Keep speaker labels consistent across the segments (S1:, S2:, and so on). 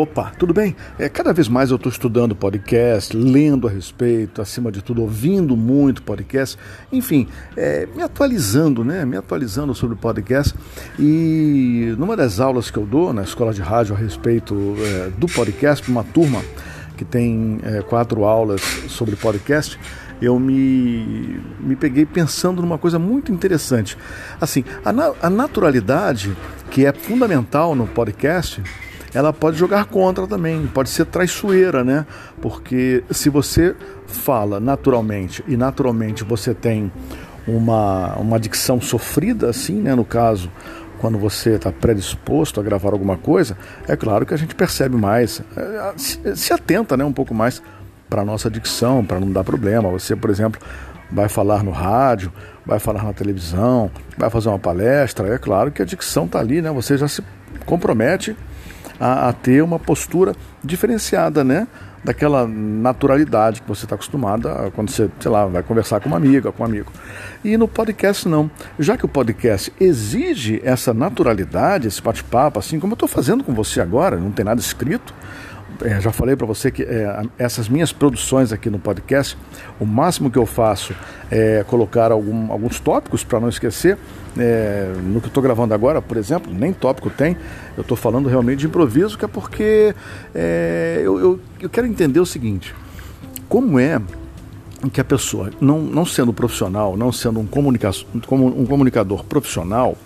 S1: Opa, tudo bem? É, cada vez mais eu estou estudando podcast, lendo a respeito, acima de tudo, ouvindo muito podcast, enfim, é, me atualizando, né? Me atualizando sobre podcast. E numa das aulas que eu dou na escola de rádio a respeito é, do podcast, uma turma que tem é, quatro aulas sobre podcast, eu me, me peguei pensando numa coisa muito interessante. Assim, a, a naturalidade, que é fundamental no podcast, ela pode jogar contra também, pode ser traiçoeira, né? Porque se você fala naturalmente e naturalmente você tem uma, uma dicção sofrida, assim, né? No caso, quando você está predisposto a gravar alguma coisa, é claro que a gente percebe mais, é, se, atenta, né? Um pouco mais para a nossa dicção, para não dar problema. Você, por exemplo, vai falar no rádio, vai falar na televisão, vai fazer uma palestra, é claro que a dicção está ali, né? Você já se compromete a, a ter uma postura diferenciada, né? daquela naturalidade que você está acostumada quando você, sei lá, vai conversar com uma amiga, com um amigo. E no podcast não. Já que o podcast exige essa naturalidade, esse bate-papo, assim como eu estou fazendo com você agora, não tem nada escrito, é, já falei para você que é, essas minhas produções aqui no podcast, o máximo que eu faço é colocar algum, alguns tópicos para não esquecer. É, no que eu estou gravando agora, por exemplo, nem tópico tem, eu estou falando realmente de improviso, que é porque é, eu, eu, eu quero entender o seguinte: como é que a pessoa, não, não sendo profissional, não sendo um, comunica um comunicador profissional,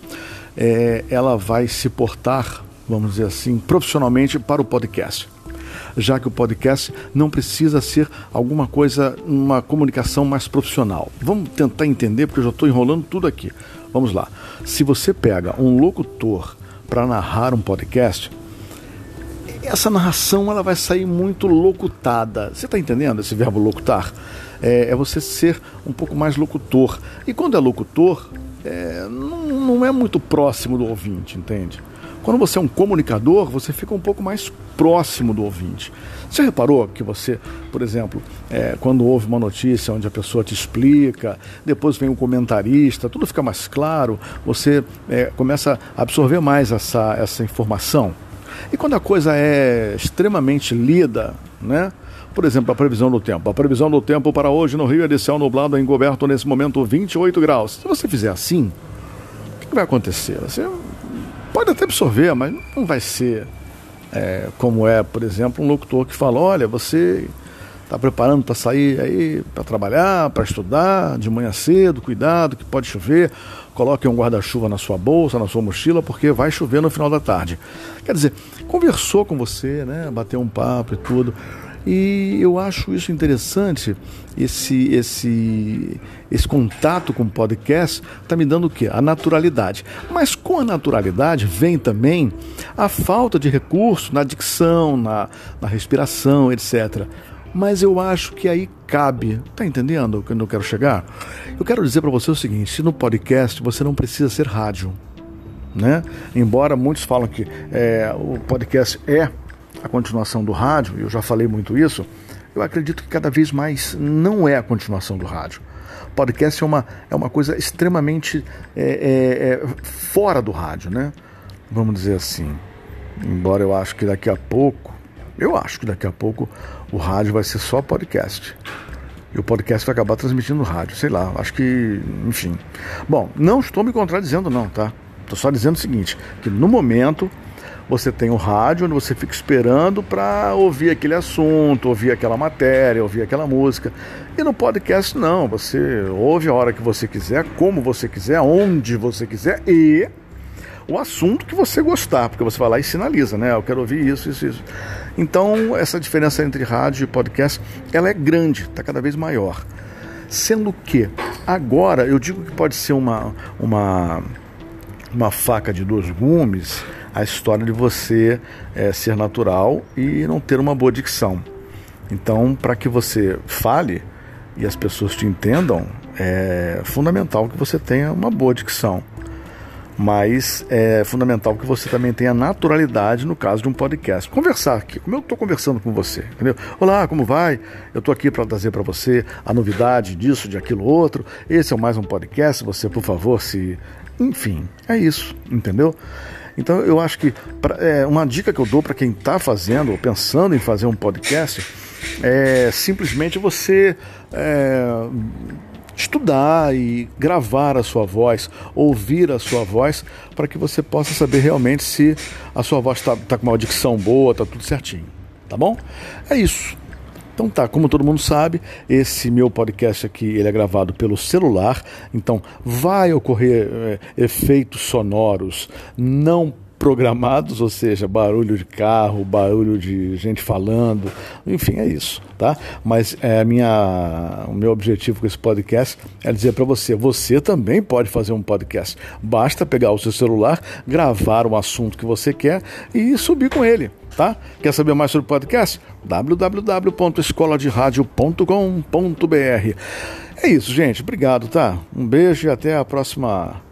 S1: é, ela vai se portar, vamos dizer assim, profissionalmente para o podcast já que o podcast não precisa ser alguma coisa, uma comunicação mais profissional. Vamos tentar entender, porque eu já estou enrolando tudo aqui. Vamos lá. Se você pega um locutor para narrar um podcast, essa narração ela vai sair muito locutada. Você está entendendo esse verbo locutar? É, é, você ser um pouco mais locutor. E quando é locutor, é, não, não é muito próximo do ouvinte, entende? Quando você é um comunicador, você fica um pouco mais próximo do ouvinte. Você reparou que você, por exemplo, é, quando houve uma notícia onde a pessoa te explica, depois vem um comentarista, tudo fica mais claro, você é, começa a absorver mais essa, essa informação. E quando a coisa é extremamente lida, né? Por exemplo, a previsão do tempo. A previsão do tempo para hoje no Rio é de céu nublado encoberto nesse momento 28 graus. Se você fizer assim, o que vai acontecer? Você Pode até absorver, mas não vai ser é, como é, por exemplo, um locutor que fala: olha, você está preparando para sair aí para trabalhar, para estudar, de manhã cedo, cuidado que pode chover, coloque um guarda-chuva na sua bolsa, na sua mochila, porque vai chover no final da tarde. Quer dizer, conversou com você, né, bateu um papo e tudo. E eu acho isso interessante, esse, esse, esse contato com o podcast está me dando o quê? A naturalidade. Mas com a naturalidade vem também a falta de recurso na dicção, na, na respiração, etc. Mas eu acho que aí cabe. Está entendendo onde eu quero chegar? Eu quero dizer para você o seguinte: se no podcast você não precisa ser rádio. Né? Embora muitos falam que é, o podcast é a continuação do rádio, eu já falei muito isso, eu acredito que cada vez mais não é a continuação do rádio. Podcast é uma, é uma coisa extremamente é, é, é, fora do rádio, né? Vamos dizer assim. Embora eu acho que daqui a pouco, eu acho que daqui a pouco o rádio vai ser só podcast. E o podcast vai acabar transmitindo rádio, sei lá, acho que, enfim. Bom, não estou me contradizendo não, tá? Estou só dizendo o seguinte, que no momento você tem o rádio, onde você fica esperando para ouvir aquele assunto, ouvir aquela matéria, ouvir aquela música. E no podcast, não. Você ouve a hora que você quiser, como você quiser, onde você quiser e o assunto que você gostar, porque você vai lá e sinaliza, né? Eu quero ouvir isso, isso, isso. Então, essa diferença entre rádio e podcast, ela é grande, está cada vez maior. Sendo que, agora, eu digo que pode ser uma, uma, uma faca de dois gumes, a história de você é, ser natural e não ter uma boa dicção. Então, para que você fale e as pessoas te entendam, é fundamental que você tenha uma boa dicção. Mas é fundamental que você também tenha naturalidade no caso de um podcast. Conversar aqui, como eu estou conversando com você, entendeu? Olá, como vai? Eu estou aqui para trazer para você a novidade disso, de aquilo outro. Esse é mais um podcast. Você, por favor, se. Enfim, é isso, entendeu? Então eu acho que pra, é, uma dica que eu dou para quem está fazendo ou pensando em fazer um podcast é simplesmente você é, estudar e gravar a sua voz, ouvir a sua voz, para que você possa saber realmente se a sua voz está tá com uma dicção boa, está tudo certinho. Tá bom? É isso. Então tá, como todo mundo sabe, esse meu podcast aqui ele é gravado pelo celular, então vai ocorrer é, efeitos sonoros não programados, ou seja, barulho de carro, barulho de gente falando, enfim, é isso, tá? Mas é minha, o meu objetivo com esse podcast é dizer para você, você também pode fazer um podcast. Basta pegar o seu celular, gravar um assunto que você quer e subir com ele, tá? Quer saber mais sobre podcast? www.escoladeradio.com.br. É isso, gente. Obrigado, tá? Um beijo e até a próxima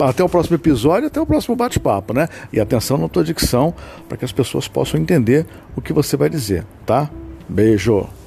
S1: até o próximo episódio, até o próximo bate-papo, né? E atenção na tua dicção para que as pessoas possam entender o que você vai dizer, tá? Beijo!